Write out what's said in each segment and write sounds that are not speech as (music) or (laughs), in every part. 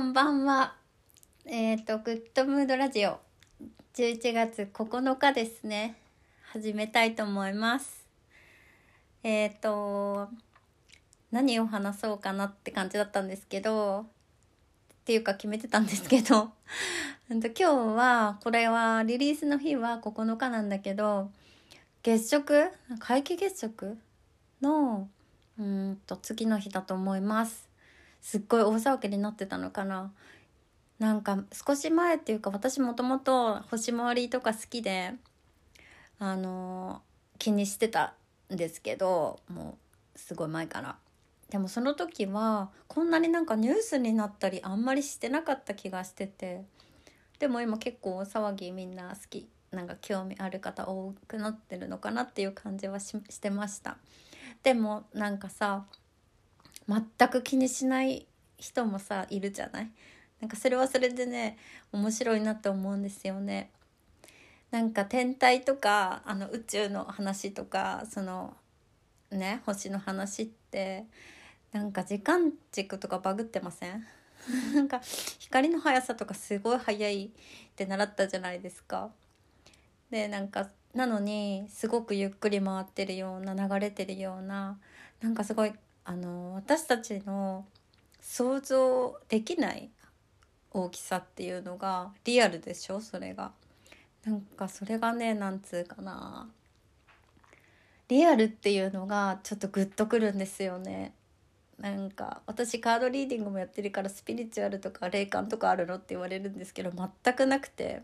んばんは。えっ、ー、と、グッドムードラジオ、11月9日ですね。始めたいと思います。えっ、ー、と、何を話そうかなって感じだったんですけど、っていうか決めてたんですけど、今日は、これはリリースの日は9日なんだけど、月食？皆既月食の、うんと次の日だと思います。すっごい大騒ぎになってたのかな。なんか少し前っていうか私もともと星回りとか好きであの気にしてたんですけどもうすごい前から。でもその時はこんなになんかニュースになったりあんまりしてなかった気がしてて。でも今結構大騒ぎみんな好きなんか興味ある方多くなってるのかなっていう感じはしてました。でもなんかさ全く気にしない人もさいるじゃない？なんかそれはそれでね面白いなって思うんですよね。なんか天体とかあの宇宙の話とかそのね星の話ってなんか時間軸とかバグってません？(laughs) なんか光の速さとかすごい速いって習ったじゃないですか。でなんかなのにすごくゆっくり回ってるような流れてるようななんかすごいあの私たちの想像できない大きさっていうのがリアルでしょ？それが。なんかそれがねなんつうかな。リアルっていうのがちょっとグッとくるんですよね。なんか私カードリーディングもやってるからスピリチュアルとか霊感とかあるのって言われるんですけど全くなくて。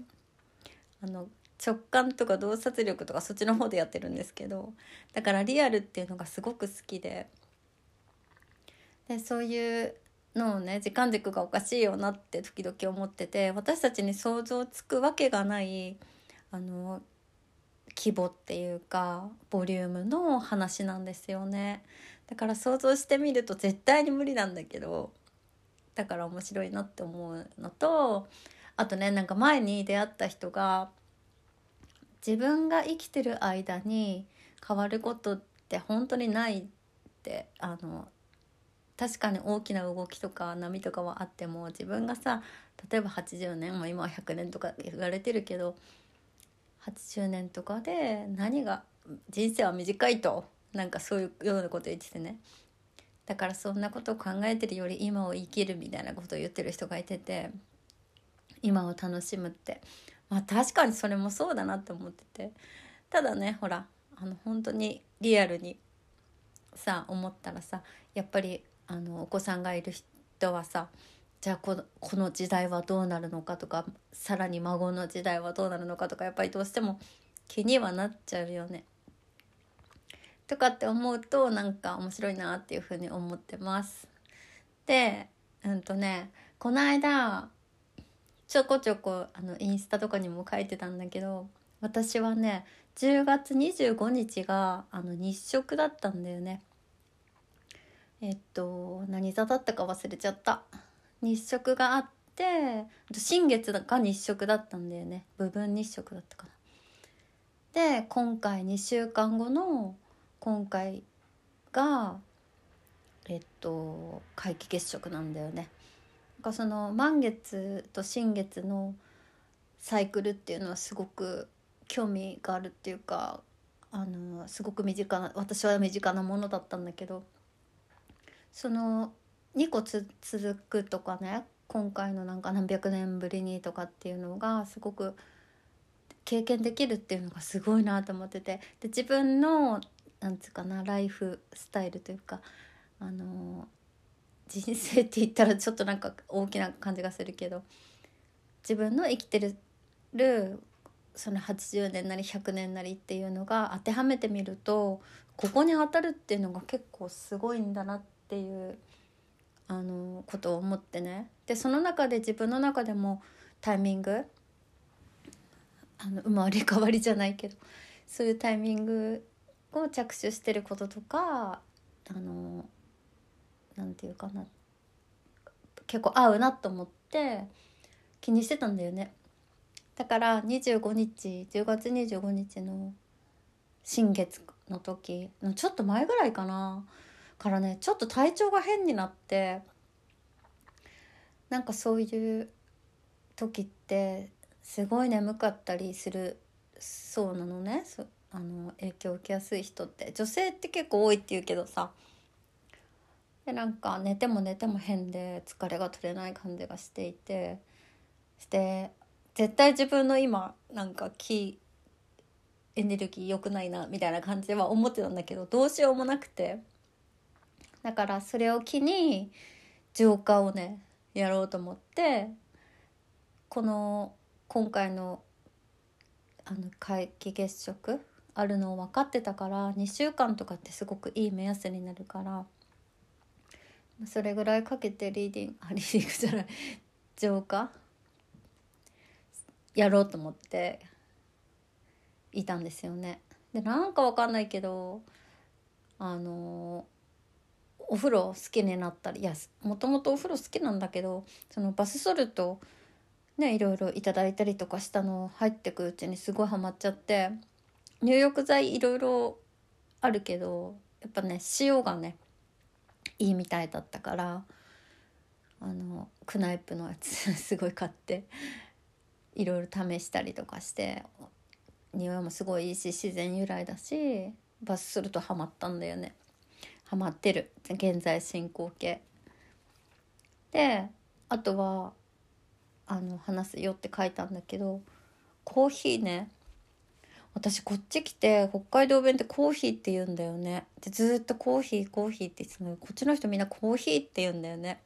あの直感とか洞察力とかそっちの方でやってるんですけど。だからリアルっていうのがすごく好きで。でそういうのをね時間軸がおかしいよなって時々思ってて私たちに想像つくわけがないあの規模っていうかボリュームの話なんですよね。だから想像してみると絶対に無理なんだけどだから面白いなって思うのとあとねなんか前に出会った人が自分が生きてる間に変わることって本当にないってあの確かに大きな動きとか波とかはあっても自分がさ例えば80年、まあ、今は100年とか言われてるけど80年とかで何が人生は短いとなんかそういうようなこと言っててね。だからそんなことを考えてるより今を生きるみたいなことを言ってる人がいてて今を楽しむって。まあ確かにそれもそうだなって思ってて。ただねほらあの本当にリアルにさ思ったらさやっぱりあのお子さんがいる人はさじゃあこの時代はどうなるのかとかさらに孫の時代はどうなるのかとかやっぱりどうしても気にはなっちゃうよね。とかって思うとなんか面白いなっていうふうに思ってます。でうんとねこの間ちょこちょこあのインスタとかにも書いてたんだけど私はね10月25日があの日食だったんだよね。えっと何座だったか忘れちゃった。日食があって新月が日食だったんだよね。部分日食だったかな。で今回2週間後の今回がえっと皆既月食なんだよね。なんかその満月と新月のサイクルっていうのはすごく興味があるっていうかあのすごく身近な私は身近なものだったんだけどその2個続くとかね今回のなんか何百年ぶりにとかっていうのがすごく経験できるっていうのがすごいなと思ってて。で自分のなんつうかなライフスタイルというかあの人生って言ったらちょっとなんか大きな感じがするけど自分の生きてるその80年なり100年なりっていうのが当てはめてみるとここに当たるっていうのが結構すごいんだなってっていうあのことを思ってね。でその中で自分の中でもタイミングあの生まれ変わりじゃないけどそういうタイミングを着手してることとかあのなんていうかな。結構合うなと思って気にしてたんだよね。だから25日10月25日の新月の時のちょっと前ぐらいかな。からねちょっと体調が変になってなんかそういう時ってすごい眠かったりするそうなのね。あの影響を受けやすい人って。女性って結構多いって言うけどさ。でなんか寝ても寝ても変で疲れが取れない感じがしていて。して絶対自分の今なんか気エネルギー良くないなみたいな感じでは思ってたんだけどどうしようもなくて。だからそれを機に浄化をねやろうと思ってこの今回のあの皆既月食あるのを分かってたから2週間とかってすごくいい目安になるからそれぐらいかけてリーディングあリーディングじゃない浄化やろうと思っていたんですよね。でなんかわかんないけどあのお風呂好きになったりいやもともとお風呂好きなんだけどそのバスソルトねいろいろいただいたりとかしたの入ってくうちにすごいハマっちゃって入浴剤いろいろあるけどやっぱね塩がねいいみたいだったからあのクナイプのやつ (laughs) すごい買っていろいろ試したりとかして匂いもすごいいいし自然由来だしバスするとハマったんだよね。ハマってる。現在進行形。であとはあの話すよって書いたんだけどコーヒーね。私こっち来て北海道弁ってコーヒーって言うんだよね。でずっとコーヒーコーヒーって言ってたのこっちの人みんなコーヒーって言うんだよね。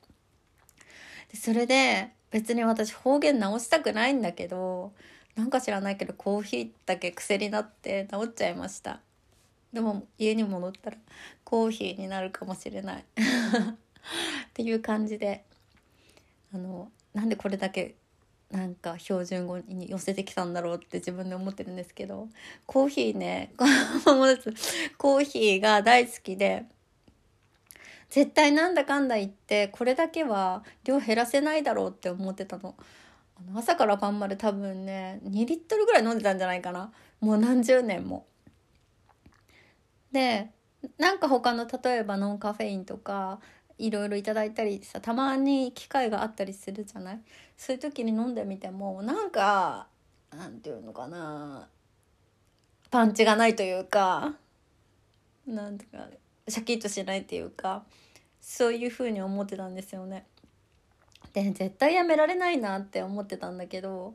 でそれで別に私方言直したくないんだけどなんか知らないけどコーヒーだけ癖になって治っちゃいました。でも家に戻ったらコーヒーになるかもしれない (laughs) っていう感じであのなんでこれだけなんか標準語に寄せてきたんだろうって自分で思ってるんですけどコーヒーねコーヒーが大好きで絶対なんだかんだ言ってこれだけは量減らせないだろうって思ってたの。あの朝から晩まで多分ね2リットルぐらい飲んでたんじゃないかなもう何十年も。でなんか他の例えばノンカフェインとかいろいろいただいたりさたまに機会があったりするじゃない？そういう時に飲んでみてもなんかなんていうのかなパンチがないというかなんていうかシャキッとしないっていうかそういうふうに思ってたんですよね。で絶対やめられないなって思ってたんだけど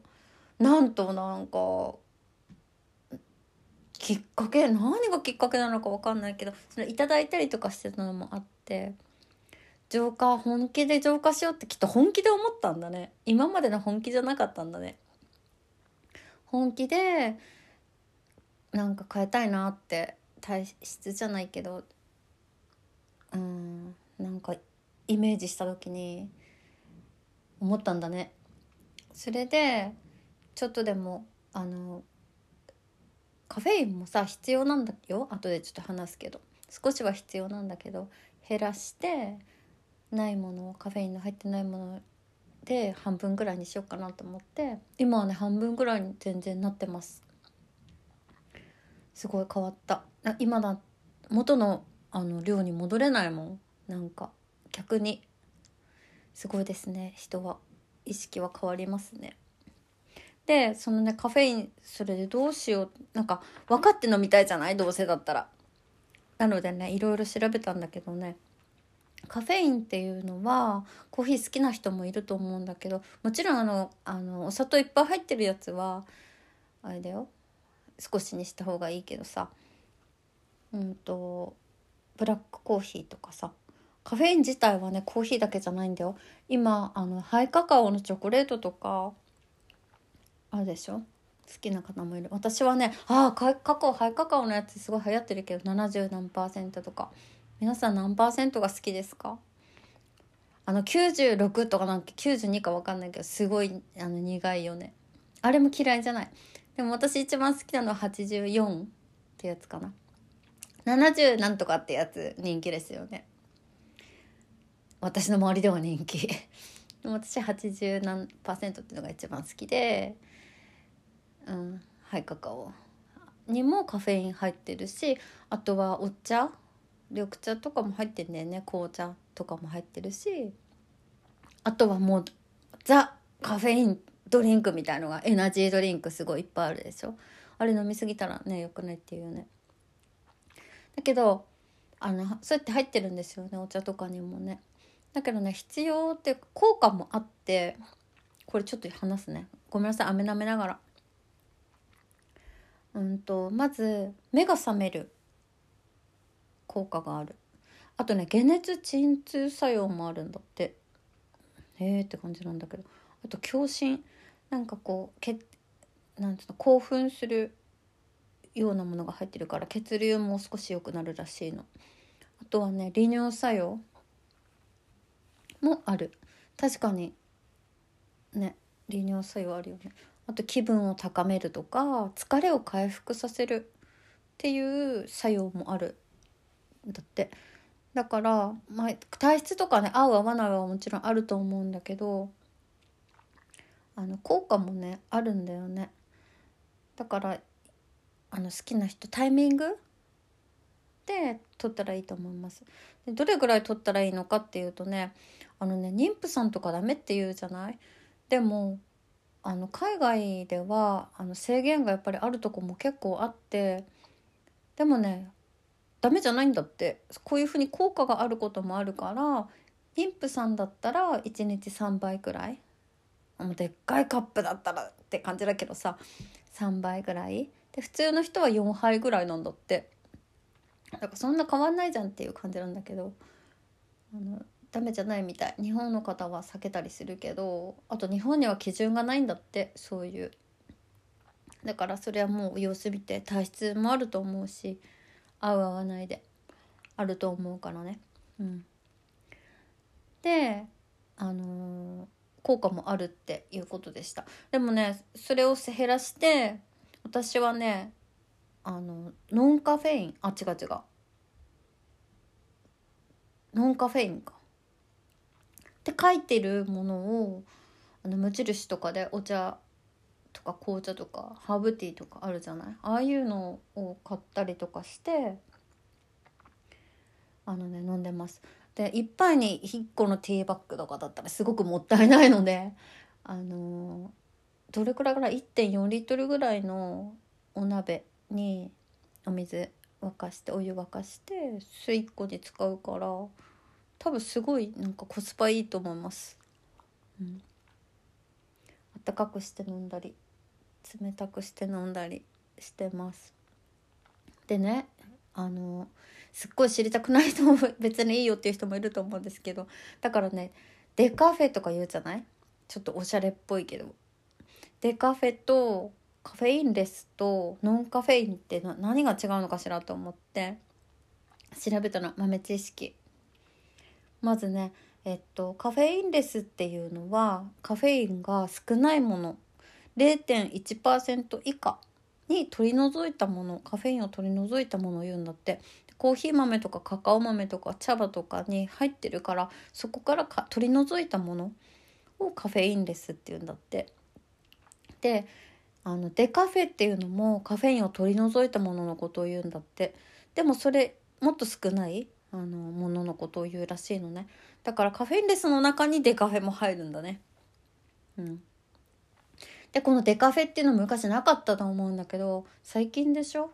なんとなんかきっかけ何がきっかけなのか分かんないけどそれいただいたりとかしてたのもあって浄化本気で浄化しようってきっと本気で思ったんだね。今までの本気じゃなかったんだね。本気でなんか変えたいなって体質じゃないけどうんなんかイメージした時に思ったんだね。それでちょっとでもあのカフェインもさ必要なんだよ。後でちょっと話すけど。少しは必要なんだけど減らしてないものをカフェインの入ってないもので半分ぐらいにしようかなと思って。今はね半分ぐらいに全然なってます。すごい変わった。今だ元のあの量に戻れないもん。なんか逆に。すごいですね。人は。意識は変わりますね。でそのねカフェインそれでどうしよう。なんか分かって飲みたいじゃない？どうせだったら。なのでねいろいろ調べたんだけどね。カフェインっていうのはコーヒー好きな人もいると思うんだけどもちろんあのあのお砂糖いっぱい入ってるやつはあれだよ。少しにした方がいいけどさ。うんとブラックコーヒーとかさ。カフェイン自体はねコーヒーだけじゃないんだよ。今あのハイカカオのチョコレートとかあるでしょ？好きな方もいる。私はねああカカオハイカカオのやつすごい流行ってるけど70何パーセントとか。皆さん何パーセントが好きですか？あの96とかなんか92か分かんないけどすごいあの苦いよね。あれも嫌いじゃない。でも私一番好きなのは84ってやつかな。70なんとかってやつ人気ですよね。私の周りでは人気。でも私80何パーセントっていうのが一番好きでうんハイカカオ。にもカフェイン入ってるしあとはお茶緑茶とかも入ってんだよね。紅茶とかも入ってるしあとはもうザカフェインドリンクみたいのがエナジードリンクすごいいっぱいあるでしょ。あれ飲みすぎたらねよくないっていうね。だけどあのそうやって入ってるんですよねお茶とかにもね。だけどね必要っていう効果もあってこれちょっと話すね。ごめんなさい飴舐めながら。うんとまず目が覚める効果がある。あとね解熱鎮痛作用もあるんだって。へえって感じなんだけど。あと共振なんかこうけなんていうの興奮するようなものが入ってるから血流も少し良くなるらしいの。あとはね利尿作用もある。確かにね利尿作用あるよね。あと気分を高めるとか疲れを回復させるっていう作用もあるだって。だから、まあ、体質とかね合う合わないはもちろんあると思うんだけどあの効果もねあるんだよね。だからあの好きな人タイミングで取ったらいいと思います。でどれぐらい取ったらいいのかっていうとねあのね妊婦さんとかダメって言うじゃない？でもあの海外ではあの制限がやっぱりあるとこも結構あってでもねダメじゃないんだって。こういうふうに効果があることもあるから妊婦さんだったら1日3倍くらいもうでっかいカップだったらって感じだけどさ3倍ぐらい。で普通の人は4杯ぐらいなんだって。だからそんな変わんないじゃんっていう感じなんだけどあのダメじゃないみたい。日本の方は避けたりするけどあと日本には基準がないんだってそういう。だからそれはもう様子見て体質もあると思うし合う合わないであると思うからね。うん。であのー効果もあるっていうことでした。でもねそれを減らして私はねあのノンカフェイン。あ違う違う。ノンカフェインか。って書いてるものをあの無印とかでお茶とか紅茶とかハーブティーとかあるじゃない？ああいうのを買ったりとかしてあのね飲んでます。で1杯に1個のティーバッグとかだったらすごくもったいないのであのどれくらいからい1.4リットルぐらいのお鍋にお水沸かしてお湯沸かして酢1個に使うから多分すごいなんかコスパいいと思います。うん、温かくして飲んだり冷たくして飲んだりしてます。でねあのすっごい知りたくない人も (laughs) 別にいいよっていう人もいると思うんですけどだからねデカフェとか言うじゃない？ちょっとおしゃれっぽいけどデカフェとカフェインレスとノンカフェインって何が違うのかしらと思って調べたの豆知識まずねえっとカフェインレスっていうのはカフェインが少ないもの0.1%以下に取り除いたものカフェインを取り除いたものを言うんだってコーヒー豆とかカカオ豆とか茶葉とかに入ってるからそこからか取り除いたものをカフェインレスっていうんだって。であのデカフェっていうのもカフェインを取り除いたもののことを言うんだってでもそれもっと少ないあのもののことを言うらしいのね。だからカフェインレスの中にデカフェも入るんだね。うん。でこのデカフェっていうの昔なかったと思うんだけど最近でしょ？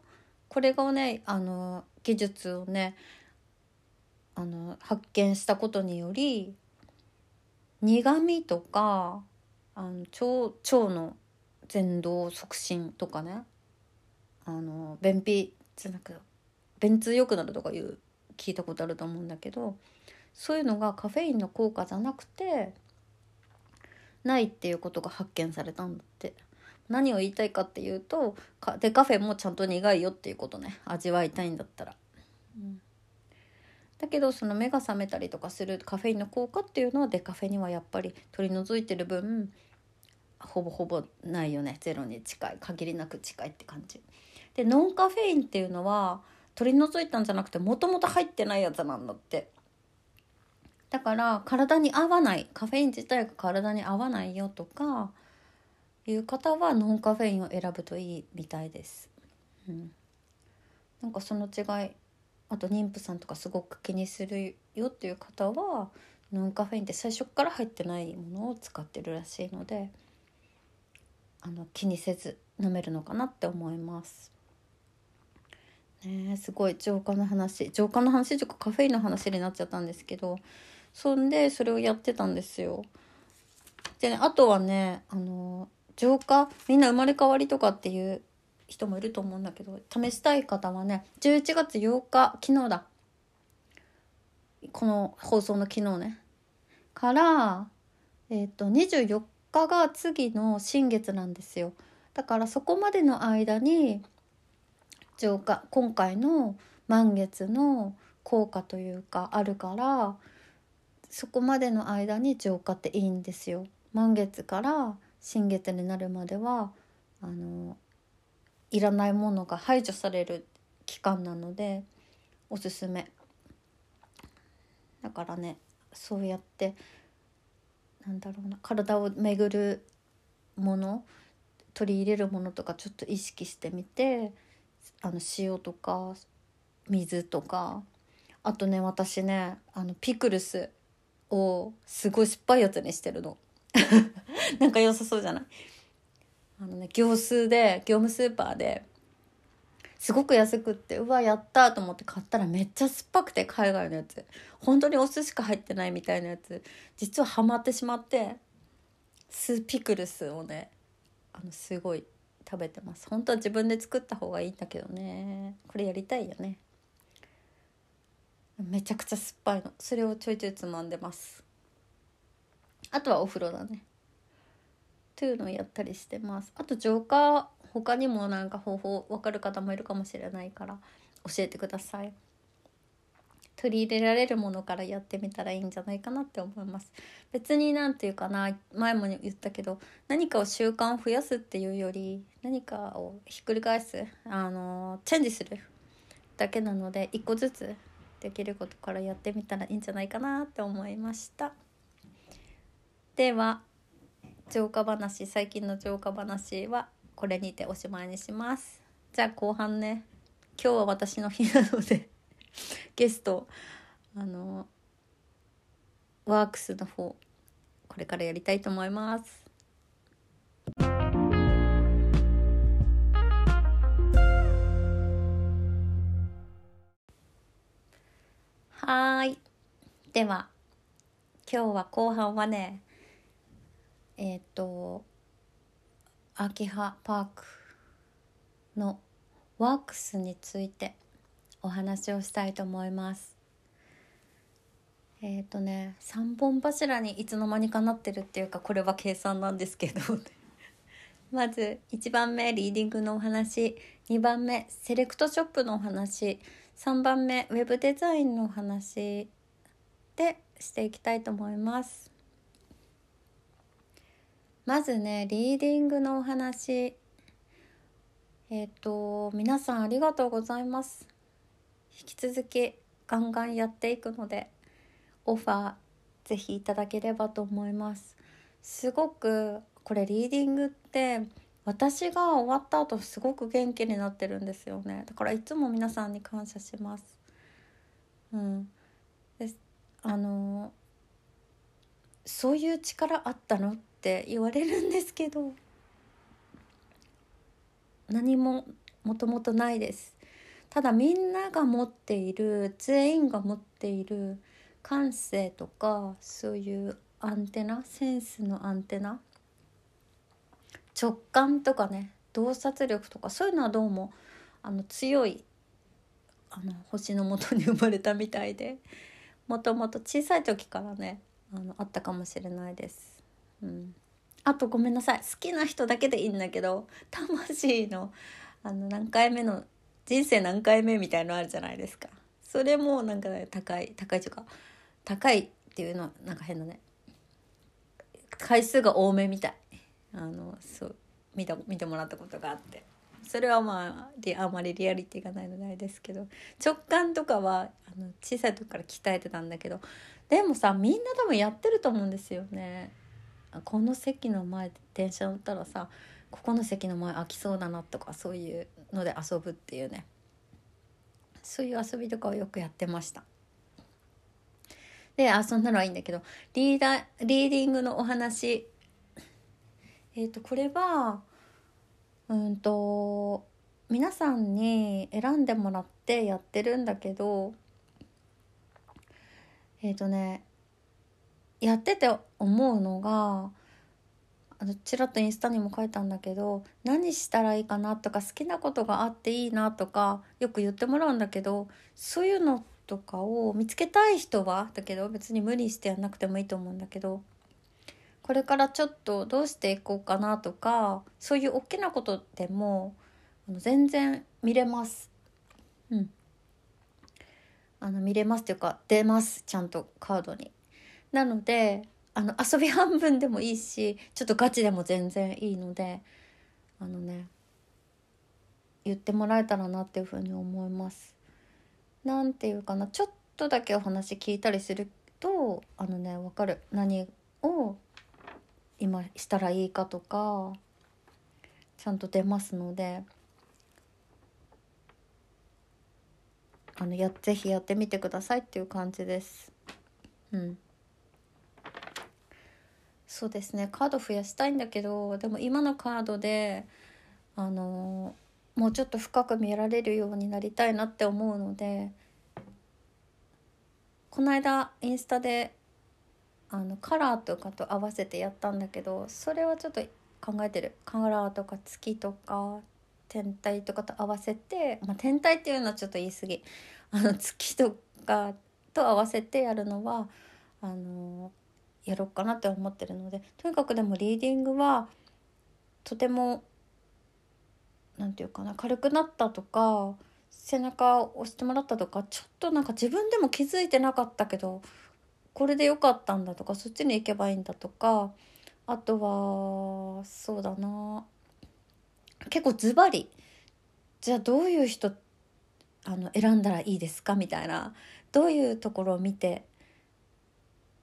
これがねあの技術をねあの発見したことにより苦味とかあの腸腸の蠕動促進とかね。あの便秘じゃなく便通良くなるとかいう聞いたことあると思うんだけどそういうのがカフェインの効果じゃなくてないっていうことが発見されたんだって。何を言いたいかっていうとデカフェもちゃんと苦いよっていうことね。味わいたいんだったら、うん、だけどその目が覚めたりとかするカフェインの効果っていうのはデカフェにはやっぱり取り除いてる分ほぼほぼないよね。ゼロに近い。限りなく近いって感じ。でノンカフェインっていうのは取り除いたんじゃなくてもともと入ってないやつなんだってだから体に合わないカフェイン自体が体に合わないよとかいう方はノンカフェインを選ぶといいみたいです。うん、なんかその違いあと妊婦さんとかすごく気にするよっていう方はノンカフェインって最初から入ってないものを使ってるらしいのであの気にせず飲めるのかなって思います。ね。すごい浄化の話。浄化の話とかカフェインの話になっちゃったんですけどそんでそれをやってたんですよ。でねあとはねあの浄化みんな生まれ変わりとかっていう人もいると思うんだけど試したい方はね11月8日昨日だ。この放送の昨日ね。からえっ、ー、と24日が次の新月なんですよ。だからそこまでの間に浄化今回の満月の効果というかあるからそこまでの間に浄化っていいんですよ。満月から新月になるまではあのいらないものが排除される期間なのでおすすめ。だからねそうやってなんだろうな体を巡るもの取り入れるものとかちょっと意識してみてあの塩とか水とかあとね私ねあのピクルスをすごい酸っぱいやつにしてるの。(laughs) なんか良さそうじゃない？あのね業数で業務スーパーですごく安くってうわやったと思って買ったらめっちゃ酸っぱくて海外のやつ。本当にお酢しか入ってないみたいなやつ。実はハマってしまってスピクルスをねあのすごい食べてます。本当は自分で作った方がいいんだけどね。これやりたいよね。めちゃくちゃ酸っぱいの。それをちょいちょいつまんでます。あとはお風呂だね。というのをやったりしてます。あと浄化。他にもなんか方法分かる方もいるかもしれないから教えてください。取り入れられるものからやってみたらいいんじゃないかなって思います。別に何て言うかな前も言ったけど何かを習慣を増やすっていうより何かをひっくり返すあのチェンジするだけなので一個ずつできることからやってみたらいいんじゃないかなって思いました。では浄化話最近の浄化話はこれにておしまいにします。じゃあ後半ね。今日は私の日なのでゲストあのワークスの方これからやりたいと思います。はい。では今日は後半はねえっ、ー、と秋葉パークのワークスについてお話をしたいと思います。えっ、ー、とね3本柱にいつの間にかなってるっていうかこれは計算なんですけど。(laughs) まず1番目リーディングのお話。2番目セレクトショップのお話。3番目ウェブデザインのお話。でしていきたいと思います。まずねリーディングのお話。えっ、と皆さんありがとうございます。引き続きガンガンやっていくのでオファーぜひいただければと思います。すごくこれリーディングって私が終わった後すごく元気になってるんですよね。だからいつも皆さんに感謝します。うん。であのそういう力あったのって言われるんですけど何ももともとないです。ただみんなが持っている全員が持っている感性とかそういうアンテナセンスのアンテナ直感とかね洞察力とかそういうのはどうもあの強いあの星のもとに生まれたみたいでもともと小さい時からねあのあったかもしれないです。うん、あとごめんなさい好きな人だけでいいんだけど魂のあの何回目の人生何回目みたいのあるじゃないですか。それもなんか、ね、高い高いというか高いっていうのはなんか変だね。回数が多めみたい。あのそう見た見てもらったことがあって。それはまああんまりリアリティがないのであれですけど。直感とかはあの小さい時から鍛えてたんだけど。でもさみんな多分やってると思うんですよね。この席の前で電車乗ったらさここの席の前空きそうだなとかそういうので遊ぶっていうね。そういう遊びとかをよくやってました。であそんなのはいいんだけどリーダーリーディングのお話。えっ、ー、とこれはうんと皆さんに選んでもらってやってるんだけどえっ、ー、とねやってて思うのがあのちらっとインスタにも書いたんだけど何したらいいかなとか好きなことがあっていいなとかよく言ってもらうんだけどそういうのとかを見つけたい人はだけど別に無理してやんなくてもいいと思うんだけどこれからちょっとどうしていこうかなとかそういう大きなことでもあの全然見れます。うん。あの見れますっていうか出ますちゃんとカードに。なのであの遊び半分でもいいしちょっとガチでも全然いいのであのね言ってもらえたらなっていうふうに思います。なんていうかなちょっとだけお話聞いたりするとあのね分かる何を今したらいいかとかちゃんと出ますのであのやぜひやってみてくださいっていう感じです。うんそうですね。カード増やしたいんだけどでも今のカードであのもうちょっと深く見られるようになりたいなって思うのでこの間インスタであのカラーとかと合わせてやったんだけどそれはちょっと考えてる。カラーとか月とか天体とかと合わせて、まあ、天体っていうのはちょっと言い過ぎ。あの月とかと合わせてやるのはあのやろうかなって思ってるのでとにかくでもリーディングはとても何て言うかな軽くなったとか背中を押してもらったとかちょっとなんか自分でも気づいてなかったけどこれでよかったんだとかそっちに行けばいいんだとかあとはそうだな結構ズバリじゃあどういう人あの選んだらいいですかみたいなどういうところを見て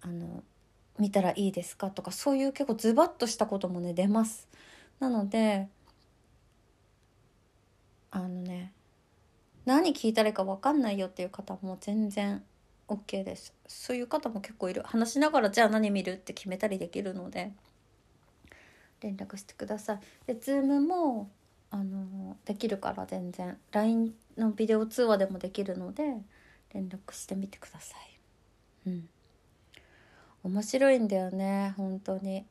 あの見たらいいですかとかそういう結構ズバッとしたこともね出ます。なのであのね何聞いたらいいか分かんないよっていう方も全然 OK です。そういう方も結構いる。話しながらじゃあ何見るって決めたりできるので連絡してください。で Zoom もあのできるから全然。LINE のビデオ通話でもできるので連絡してみてください。うん。面白いんだよね本当に。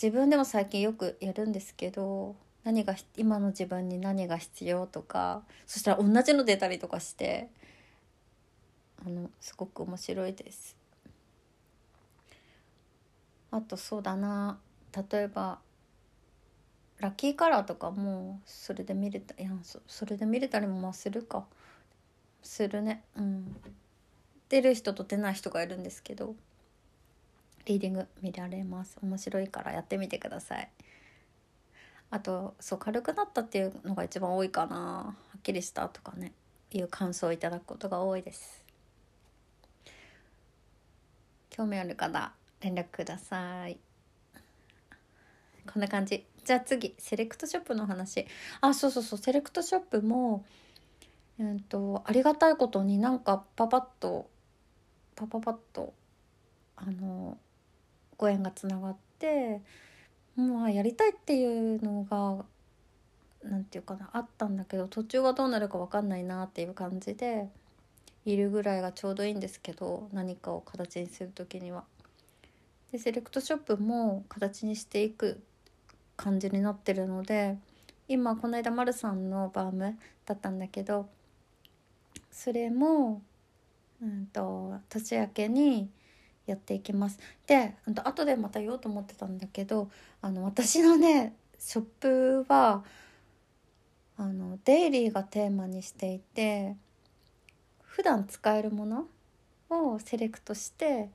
自分でも最近よくやるんですけど何が今の自分に何が必要とかそしたら同じの出たりとかしてあのすごく面白いです。あとそうだな例えばラッキーカラーとかもそれで見れたいやそそれで見れたりもまあするか。するね。うん。出る人と出ない人がいるんですけどリーディング見られます。面白いからやってみてください。あとそう軽くなったっていうのが一番多いかな。はっきりしたとかね。いう感想をいただくことが多いです。興味ある方連絡ください。こんな感じ。じゃあ次セレクトショップの話。あそうそうそう。セレクトショップもうんとありがたいことになんかパパッとパパパッとあのご縁がつながってまあやりたいっていうのが何て言うかなあったんだけど途中はどうなるか分かんないなっていう感じでいるぐらいがちょうどいいんですけど何かを形にする時には。でセレクトショップも形にしていく感じになってるので今この間丸さんのバームだったんだけどそれも、うんと、年明けにやっていきます。で後でまた言おうと思ってたんだけどあの私のねショップはあのデイリーがテーマにしていて普段使えるものをセレクトして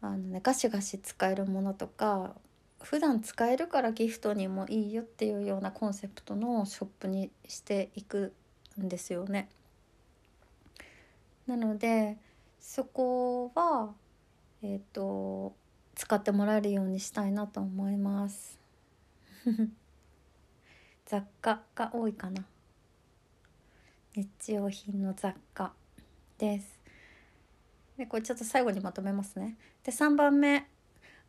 あの、ね、ガシガシ使えるものとか普段使えるからギフトにもいいよっていうようなコンセプトのショップにしていくんですよね。なのでそこはえっ、ー、と使ってもらえるようにしたいなと思います。(laughs) 雑貨が多いかな。日用品の雑貨です。でこれちょっと最後にまとめますね。で3番目。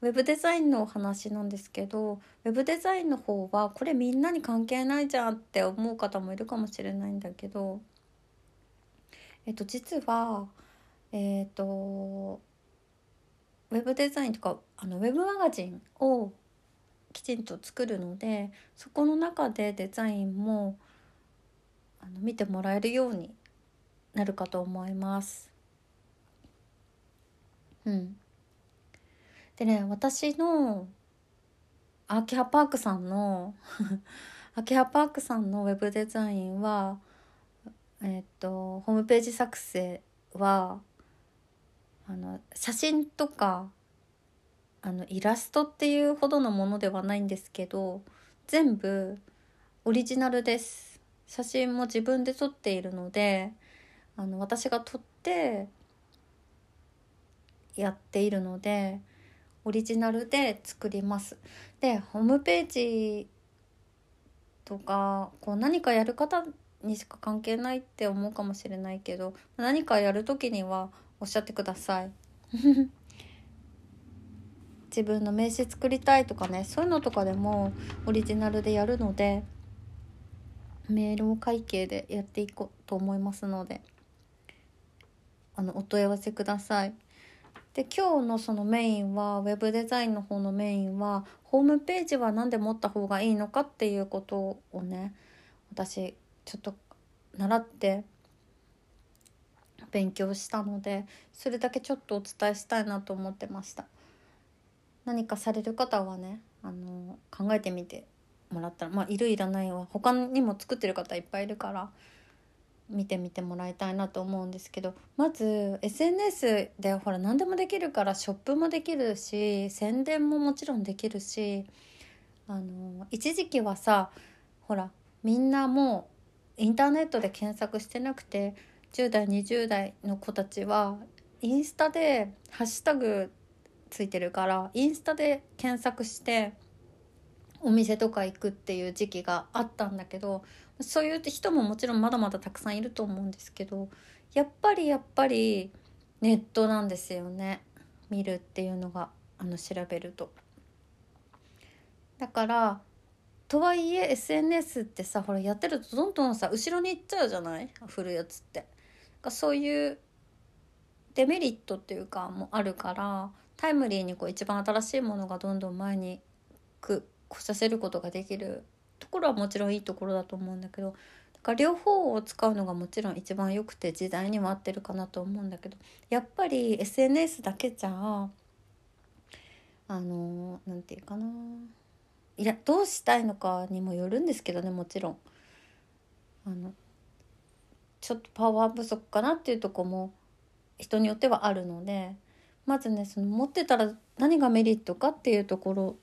ウェブデザインのお話なんですけどウェブデザインの方はこれみんなに関係ないじゃんって思う方もいるかもしれないんだけどえっと実はえっとウェブデザインとかあのウェブマガジンをきちんと作るのでそこの中でデザインもあの見てもらえるようになるかと思います。うん、でね私のアーキハパークさんのアーキハパークさんのウェブデザインはえっ、とホームページ作成はあの写真とかあのイラストっていうほどのものではないんですけど全部オリジナルです写真も自分で撮っているのであの私が撮ってやっているのでオリジナルで作ります。でホームページとかこう何かやる方にしか関係ないって思うかもしれないけど何かやる時にはおっしゃってください。(laughs) 自分の名刺作りたいとかねそういうのとかでもオリジナルでやるのでメールを会計でやっていこうと思いますのであのお問い合わせください。で今日のそのメインはウェブデザインの方のメインはホームページは何で持った方がいいのかっていうことをね私ちょっと習って勉強したのでそれだけちょっとお伝えしたいなと思ってました。何かされる方はねあの考えてみてもらったらまあいるいらないは他にも作ってる方いっぱいいるから見てみてもらいたいなと思うんですけどまず SNS でほら何でもできるからショップもできるし宣伝ももちろんできるしあの一時期はさほらみんなもうインターネットで検索してなくて10代20代の子たちはインスタでハッシュタグついてるからインスタで検索してお店とか行くっていう時期があったんだけどそういう人ももちろんまだまだたくさんいると思うんですけどやっぱりやっぱりネットなんですよね見るっていうのがあの調べると。だからとはいえ SNS ってさほらやってるとどんどんさ後ろに行っちゃうじゃない？振るやつって。そういうデメリットっていうかもあるからタイムリーにこう一番新しいものがどんどん前に来させることができるところはもちろんいいところだと思うんだけどだから両方を使うのがもちろん一番良くて時代にも合ってるかなと思うんだけどやっぱり SNS だけじゃあの何て言うかないやどうしたいのかにもよるんですけどねもちろん。あのちょっとパワー不足かなっていうとこも人によってはあるのでまずねその持ってたら何がメリットかっていうところ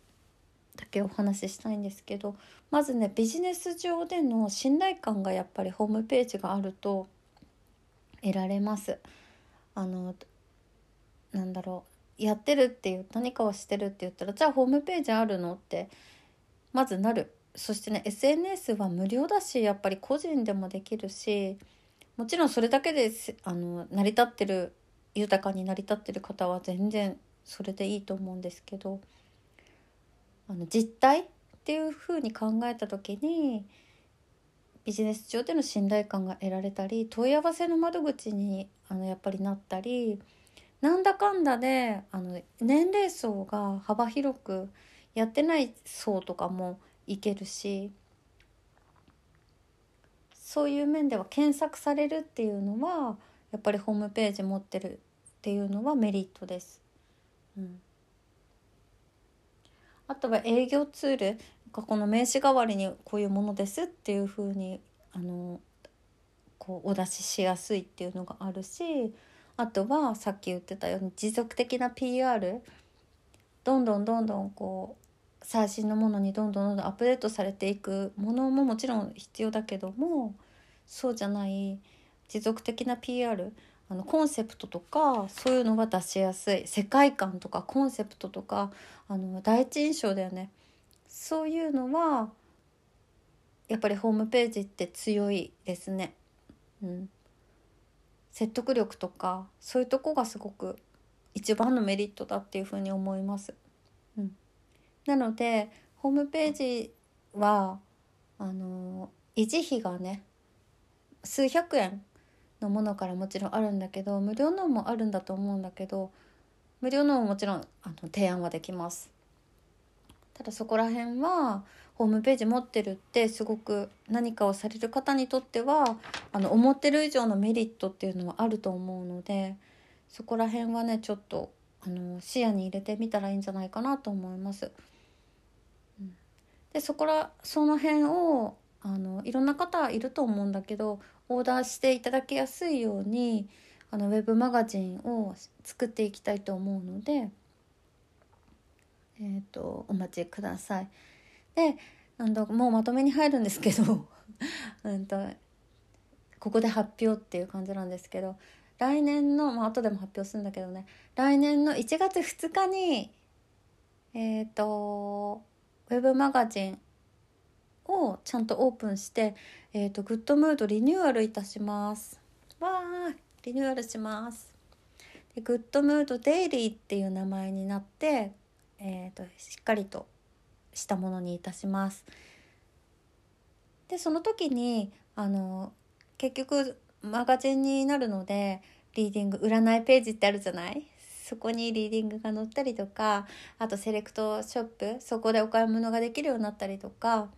だけお話ししたいんですけどまずねビジネス上での信頼感がやっぱりホームページがあると得られます。あのなんだろうやってるっていう何かをしてるって言ったらじゃあホームページあるのってまずなるそしてね SNS は無料だしやっぱり個人でもできるしもちろんそれだけであの成り立ってる豊かに成り立ってる方は全然それでいいと思うんですけどあの実態っていうふうに考えた時にビジネス上での信頼感が得られたり問い合わせの窓口にあのやっぱりなったりなんだかんだであの年齢層が幅広くやってない層とかもいけるしそういう面では検索されるっていうのはやっぱりホームページ持ってるっていうのはメリットです。うん。あとは営業ツール。この名刺代わりにこういうものですっていうふうにあのこうお出ししやすいっていうのがあるしあとはさっき言ってたように持続的な PR どんどんどんどんこう最新のものにどんどんどんどんアップデートされていくものももちろん必要だけどもそうじゃない持続的な PR あのコンセプトとかそういうのは出しやすい世界観とかコンセプトとかあの第一印象だよねそういうのはやっぱりホームページって強いですね。うん、説得力とかそういうとこがすごく一番のメリットだっていうふうに思います。なのでホームページはあの維持費がね数百円のものからもちろんあるんだけど無料のもあるんだと思うんだけど無料のももちろんあの提案はできます。ただそこら辺はホームページ持ってるってすごく何かをされる方にとってはあの思ってる以上のメリットっていうのはあると思うのでそこら辺はねちょっとあの視野に入れてみたらいいんじゃないかなと思います。でそこらその辺をあのいろんな方いると思うんだけどオーダーしていただきやすいようにあのウェブマガジンを作っていきたいと思うので、えーと、お待ちください。でなんだもうまとめに入るんですけど (laughs) うんとここで発表っていう感じなんですけど来年のまあ後でも発表するんだけどね来年の1月2日にえっ、ー、とウェブマガジンをちゃんとオープンして、えーと、グッドムードリニューアルいたします。わーリニューアルします。でグッドムードデイリーっていう名前になって、えーと、しっかりとしたものにいたします。でその時にあの結局マガジンになるのでリーディング占いページってあるじゃない？そこにリーディングが載ったりとかあとセレクトショップそこでお買い物ができるようになったりとか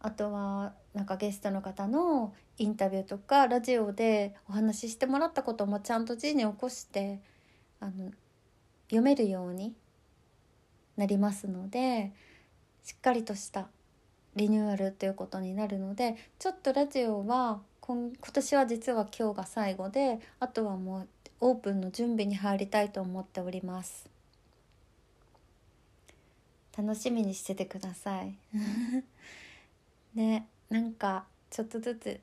あとはなんかゲストの方のインタビューとかラジオでお話ししてもらったこともちゃんと字に起こしてあの読めるようになりますのでしっかりとしたリニューアルということになるのでちょっとラジオは今年は実は今日が最後であとはもうオープンの準備に入りたいと思っております。楽しみにしててください。(laughs) ねなんかちょっとずつ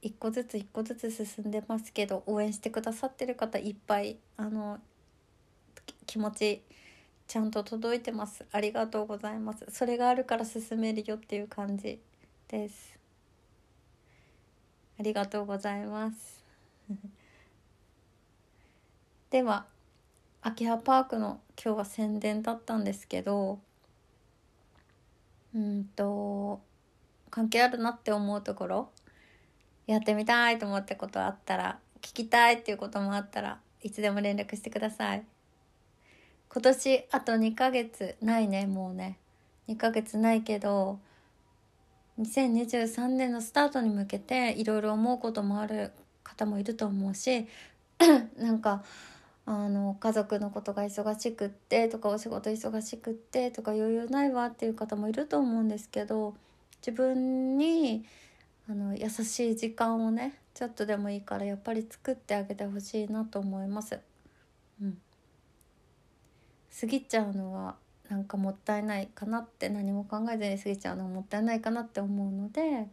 一個ずつ一個ずつ進んでますけど応援してくださってる方いっぱいあの気持ちちゃんと届いてます。ありがとうございます。それがあるから進めるよっていう感じです。ありがとうございます。(laughs) では秋葉パークの今日は宣伝だったんですけどうんと関係あるなって思うところやってみたいと思ったことあったら聞きたいっていうこともあったらいつでも連絡してください。今年あと2ヶ月ないねもうね。2ヶ月ないけど2023年のスタートに向けていろいろ思うこともある方もいると思うし (clears throat) なんかあの家族のことが忙しくってとかお仕事忙しくってとか余裕ないわっていう方もいると思うんですけど自分にあの優しい時間をねちょっとでもいいからやっぱり作ってあげてほしいなと思います。うん、過ぎちゃうのはなんかもったいないかなって何も考えずに過ぎちゃうのはもったいないかなって思うので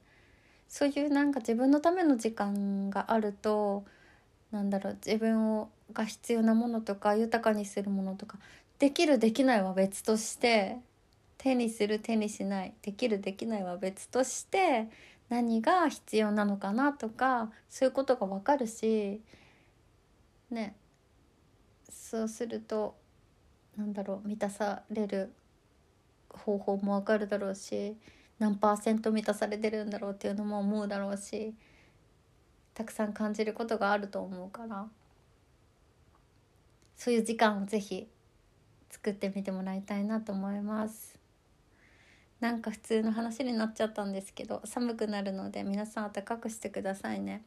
そういうなんか自分のための時間があるとなんだろう自分をが必要なものとか豊かにするものとかできるできないは別として手にする手にしないできるできないは別として何が必要なのかなとかそういうことが分かるしねそうするとなんだろう満たされる方法も分かるだろうし何パーセント満たされてるんだろうっていうのも思うだろうしたくさん感じることがあると思うからそういう時間をぜひ作ってみてもらいたいなと思います。なんか普通の話になっちゃったんですけど寒くなるので皆さん暖かくしてくださいね。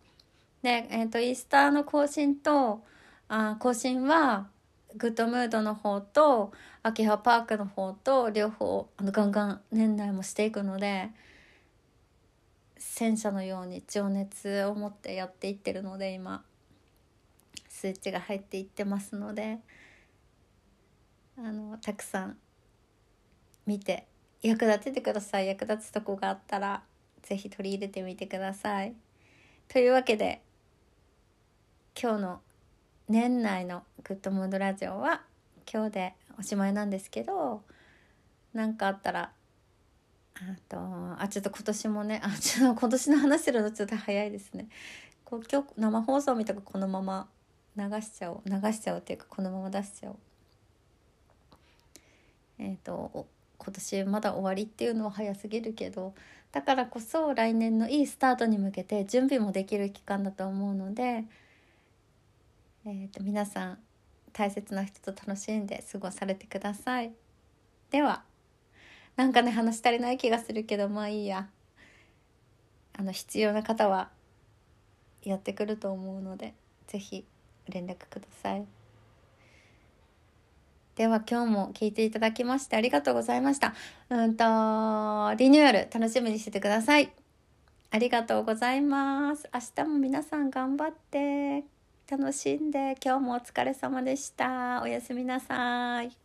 でえっ、ー、とイースターの更新とあ更新はグッドムードの方と秋葉パークの方と両方あのガンガン年内もしていくので戦車のように情熱を持ってやっていってるので今数値が入っていってますのであのたくさん見て役立ててください役立つとこがあったら是非取り入れてみてください。というわけで今日の年内のグッドムードラジオは今日でおしまいなんですけど何かあったらあとあちょっと今年もねあちょっと今年の話するのちょっと早いですね。こう今日生放送みたくこのまま流しちゃおう流しちゃおうっていうかこのまま出しちゃおう。えっ、と今年まだ終わりっていうのは早すぎるけどだからこそ来年のいいスタートに向けて準備もできる期間だと思うので、えー、と皆さん大切な人と楽しんで過ごされてくださいではなんかね話足りない気がするけどまあいいやあの必要な方はやってくると思うので是非連絡ください。では今日も聞いていただきましてありがとうございました。うんと、リニューアル楽しみにしててください。ありがとうございます。明日も皆さん頑張って楽しんで今日もお疲れ様でした。おやすみなさい。